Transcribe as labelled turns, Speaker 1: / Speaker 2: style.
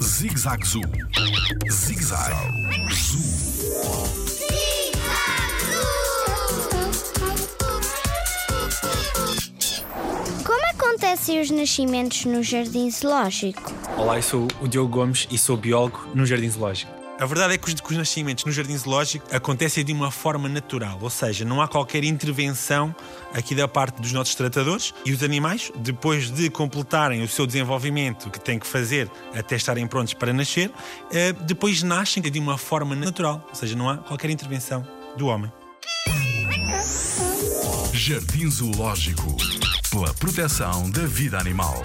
Speaker 1: Zig-Zag Zoo. Zig-Zag Zoo.
Speaker 2: Como acontecem os nascimentos no jardim zoológico?
Speaker 3: Olá, eu sou o Diogo Gomes e sou biólogo no Jardim Zoológico.
Speaker 4: A verdade é que os, que os nascimentos no jardim zoológico acontecem de uma forma natural, ou seja, não há qualquer intervenção aqui da parte dos nossos tratadores e os animais, depois de completarem o seu desenvolvimento que têm que fazer até estarem prontos para nascer, eh, depois nascem de uma forma natural, ou seja, não há qualquer intervenção do homem.
Speaker 1: Jardim Zoológico. Pela proteção da vida animal.